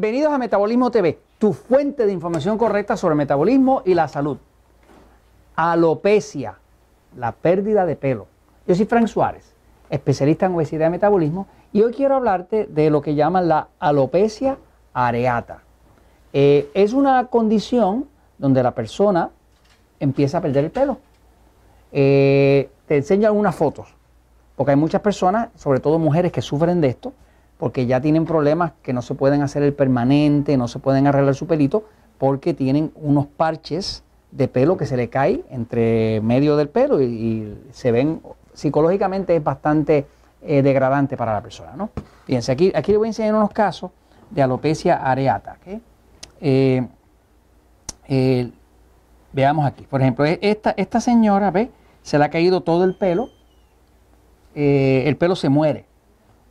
Bienvenidos a Metabolismo TV, tu fuente de información correcta sobre metabolismo y la salud. Alopecia, la pérdida de pelo. Yo soy Frank Suárez, especialista en obesidad y metabolismo, y hoy quiero hablarte de lo que llaman la alopecia areata. Eh, es una condición donde la persona empieza a perder el pelo. Eh, te enseño algunas fotos, porque hay muchas personas, sobre todo mujeres, que sufren de esto porque ya tienen problemas que no se pueden hacer el permanente, no se pueden arreglar su pelito, porque tienen unos parches de pelo que se le cae entre medio del pelo y, se ven, psicológicamente es bastante eh, degradante para la persona. ¿no? Fíjense, aquí, aquí les voy a enseñar unos casos de alopecia areata. Eh, eh, veamos aquí, por ejemplo, e, esta, esta señora, ¿ve? Se le ha caído todo el pelo, el pelo se muere.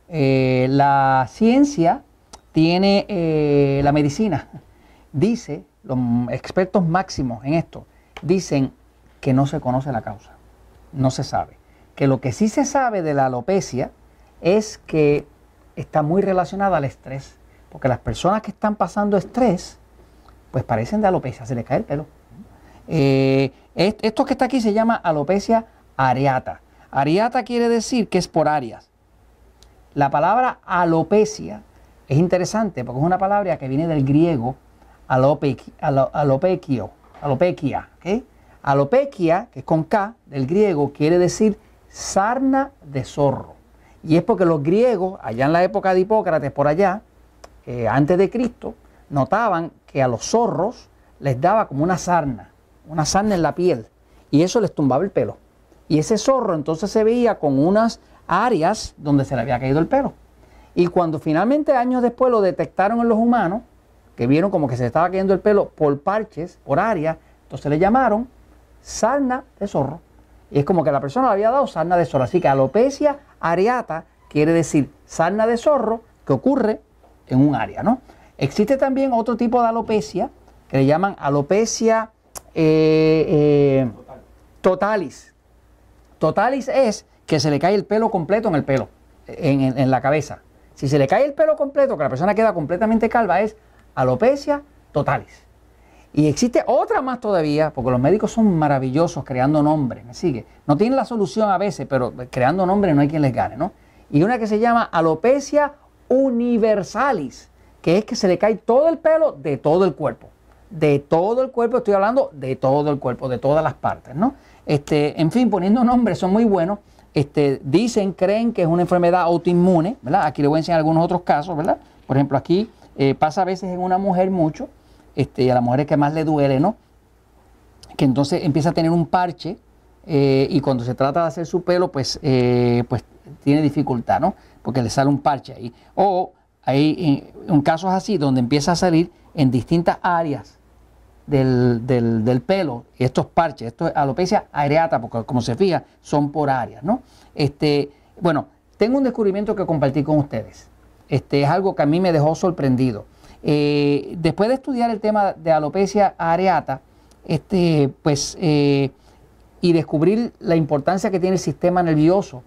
Eh, la ciencia tiene eh, la medicina. Dice, los expertos máximos en esto, dicen que no se conoce la causa, no se sabe. Que lo que sí se sabe de la alopecia es que está muy relacionada al estrés, porque las personas que están pasando estrés, pues parecen de alopecia, se les cae el pelo. Eh, esto que está aquí se llama alopecia areata. Areata quiere decir que es por áreas. La palabra alopecia es interesante porque es una palabra que viene del griego alopequio, alopequia. Alopequia, que es con K, del griego, quiere decir sarna de zorro. Y es porque los griegos, allá en la época de Hipócrates, por allá, eh, antes de Cristo, notaban que a los zorros les daba como una sarna, una sarna en la piel, y eso les tumbaba el pelo. Y ese zorro entonces se veía con unas áreas donde se le había caído el pelo. Y cuando finalmente años después lo detectaron en los humanos, que vieron como que se estaba cayendo el pelo por parches, por áreas, entonces le llamaron sarna de zorro. Y es como que la persona le había dado sarna de zorro. Así que alopecia areata quiere decir sarna de zorro que ocurre en un área, ¿no? Existe también otro tipo de alopecia que le llaman alopecia eh, eh, totalis. Totalis es que se le cae el pelo completo en el pelo, en, la cabeza. Si se le cae el pelo completo, que la persona queda completamente calva, es alopecia totalis. Y existe otra más todavía, porque los médicos son maravillosos creando nombres, ¿me sigue? No tienen la solución a veces, pero creando nombres no hay quien les gane, ¿no? Y una que se llama alopecia universalis, que es que se le cae todo el pelo de todo el cuerpo. De todo el cuerpo, estoy hablando de todo el cuerpo, de todas las partes, ¿no? Este, en fin, poniendo nombres son muy buenos este, dicen, creen que es una enfermedad autoinmune, ¿verdad? Aquí les voy a enseñar algunos otros casos, ¿verdad? Por ejemplo, aquí eh, pasa a veces en una mujer mucho, este, y a la mujer es que más le duele, ¿no? Que entonces empieza a tener un parche eh, y cuando se trata de hacer su pelo, pues, eh, pues tiene dificultad, ¿no? Porque le sale un parche ahí. O hay en casos así donde empieza a salir en distintas áreas del, del, pelo, y estos parches, esto es alopecia areata, porque como se fija, son por áreas, ¿no? Este, bueno, tengo un descubrimiento que compartir con ustedes. Este, es algo que a mí me dejó sorprendido. Eh, después de estudiar el tema de alopecia areata, este, pues, eh, y descubrir la importancia que tiene el sistema nervioso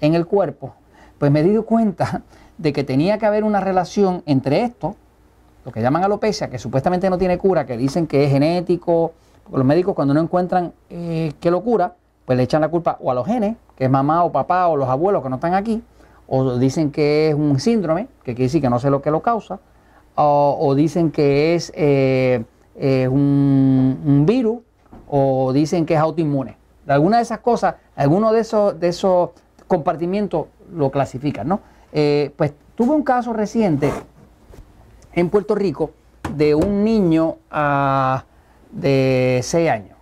en el cuerpo, pues me di cuenta de que tenía que haber una relación entre esto lo que llaman alopecia, que supuestamente no tiene cura, que dicen que es genético, los médicos cuando no encuentran eh, qué lo cura, pues le echan la culpa o a los genes, que es mamá o papá o los abuelos que no están aquí, o dicen que es un síndrome, que quiere decir que no sé lo que lo causa, o, dicen que es eh, un, virus, o dicen que es autoinmune. Alguna de esas cosas, alguno de esos, de esos compartimientos lo clasifican, ¿no? Eh, pues tuve un caso reciente en Puerto Rico de un niño de 6 años.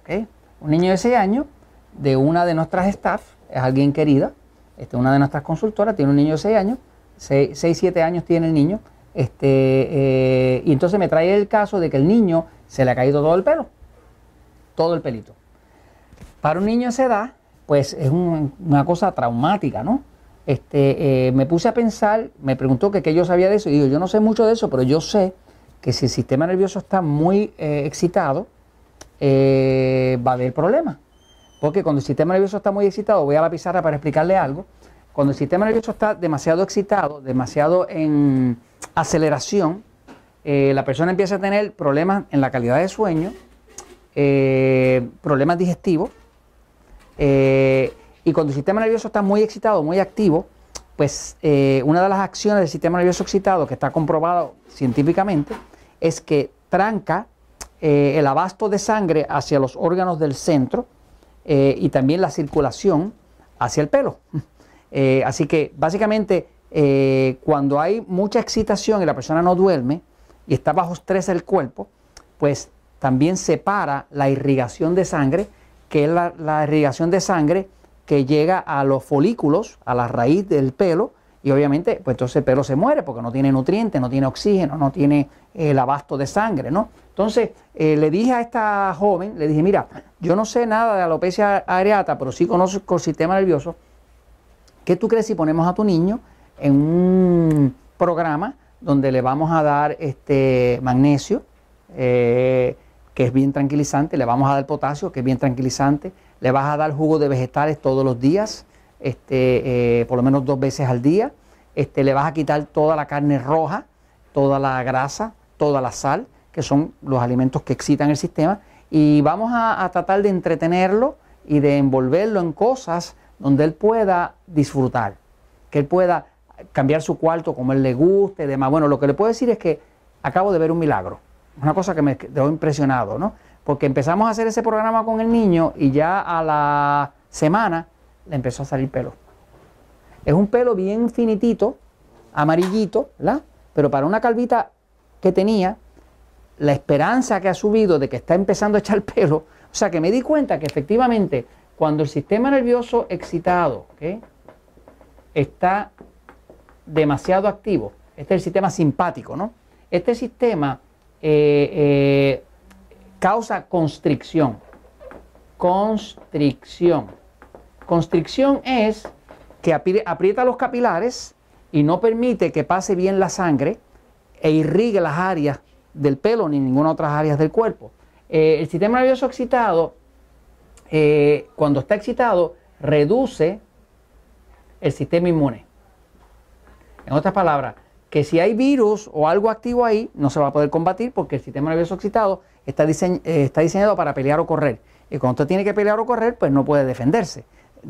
Un niño de 6 años de una de nuestras staff, es alguien querida, este, una de nuestras consultoras, tiene un niño de 6 años, 6, 7 años tiene el niño, este, eh, y entonces me trae el caso de que el niño se le ha caído todo el pelo, todo el pelito. Para un niño de esa edad, pues es una cosa traumática, ¿no? Este, eh, me puse a pensar, me preguntó que qué yo sabía de eso, y digo, yo no sé mucho de eso, pero yo sé que si el sistema nervioso está muy eh, excitado, eh, va a haber problemas. Porque cuando el sistema nervioso está muy excitado, voy a la pizarra para explicarle algo, cuando el sistema nervioso está demasiado excitado, demasiado en aceleración, eh, la persona empieza a tener problemas en la calidad de sueño, eh, problemas digestivos, y cuando el sistema nervioso está muy excitado, muy activo, pues una de las acciones del sistema nervioso excitado que está comprobado científicamente es que tranca el abasto de sangre hacia los órganos del centro y también la circulación hacia el pelo. así que básicamente eh, cuando hay mucha excitación y la persona no duerme y está bajo estrés el cuerpo, pues también separa la irrigación de sangre, que es la, irrigación de sangre que llega a los folículos, a la raíz del pelo, y obviamente, pues entonces el pelo se muere porque no tiene nutrientes, no tiene oxígeno, no tiene el abasto de sangre, ¿no? Entonces, eh, le dije a esta joven, le dije, mira, yo no sé nada de alopecia areata, pero sí conozco el sistema nervioso. ¿Qué tú crees si ponemos a tu niño en un programa donde le vamos a dar este magnesio, eh, que es bien tranquilizante, le vamos a dar potasio, que es bien tranquilizante, le vas a dar jugo de vegetales todos los días, este, eh, por lo menos dos veces al día, este, le vas a quitar toda la carne roja, toda la grasa, toda la sal, que son los alimentos que excitan el sistema, y vamos a, tratar de entretenerlo y de envolverlo en cosas donde él pueda disfrutar, que él pueda cambiar su cuarto como él le guste y demás. Bueno, lo que le puedo decir es que acabo de ver un milagro. Una cosa que me dejó impresionado, ¿no? Porque empezamos a hacer ese programa con el niño y ya a la semana le empezó a salir pelo. Es un pelo bien finitito, amarillito, ¿verdad? Pero para una calvita que tenía, la esperanza que ha subido de que está empezando a echar pelo, o sea que me di cuenta que efectivamente cuando el sistema nervioso excitado está demasiado activo. Este es el sistema simpático, ¿no? Este sistema eh, eh, causa constricción. Constricción. Constricción es que aprieta los capilares y no permite que pase bien la sangre e irrigue las áreas del pelo ni ninguna otra áreas del cuerpo. Eh, el sistema nervioso excitado, cuando está excitado, reduce el sistema inmune. En otras palabras, que si hay virus o algo activo ahí, no se va a poder combatir porque el sistema nervioso excitado está, eh, está diseñado para pelear o correr. Y cuando usted tiene que pelear o correr, pues no puede defenderse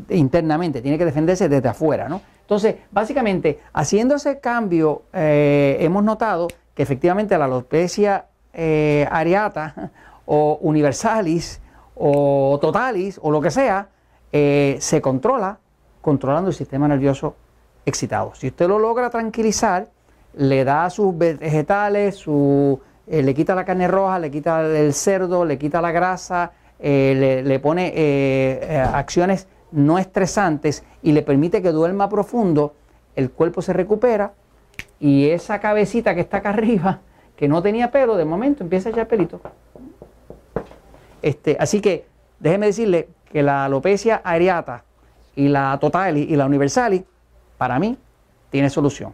internamente, tiene que defenderse desde afuera. ¿no? Entonces, básicamente, haciendo ese cambio, eh, hemos notado que efectivamente la alopecia eh, areata o universalis o totalis o lo que sea, se controla controlando el sistema nervioso excitado. Si usted lo logra tranquilizar, le da sus vegetales, su, eh, le quita la carne roja, le quita el cerdo, le quita la grasa, eh, le, pone eh, acciones no estresantes y le permite que duerma profundo, el cuerpo se recupera y esa cabecita que está acá arriba, que no tenía pelo, de momento empieza a echar pelito. Este, así que déjeme decirle que la alopecia areata y la totali y la universali para mí, tiene solución.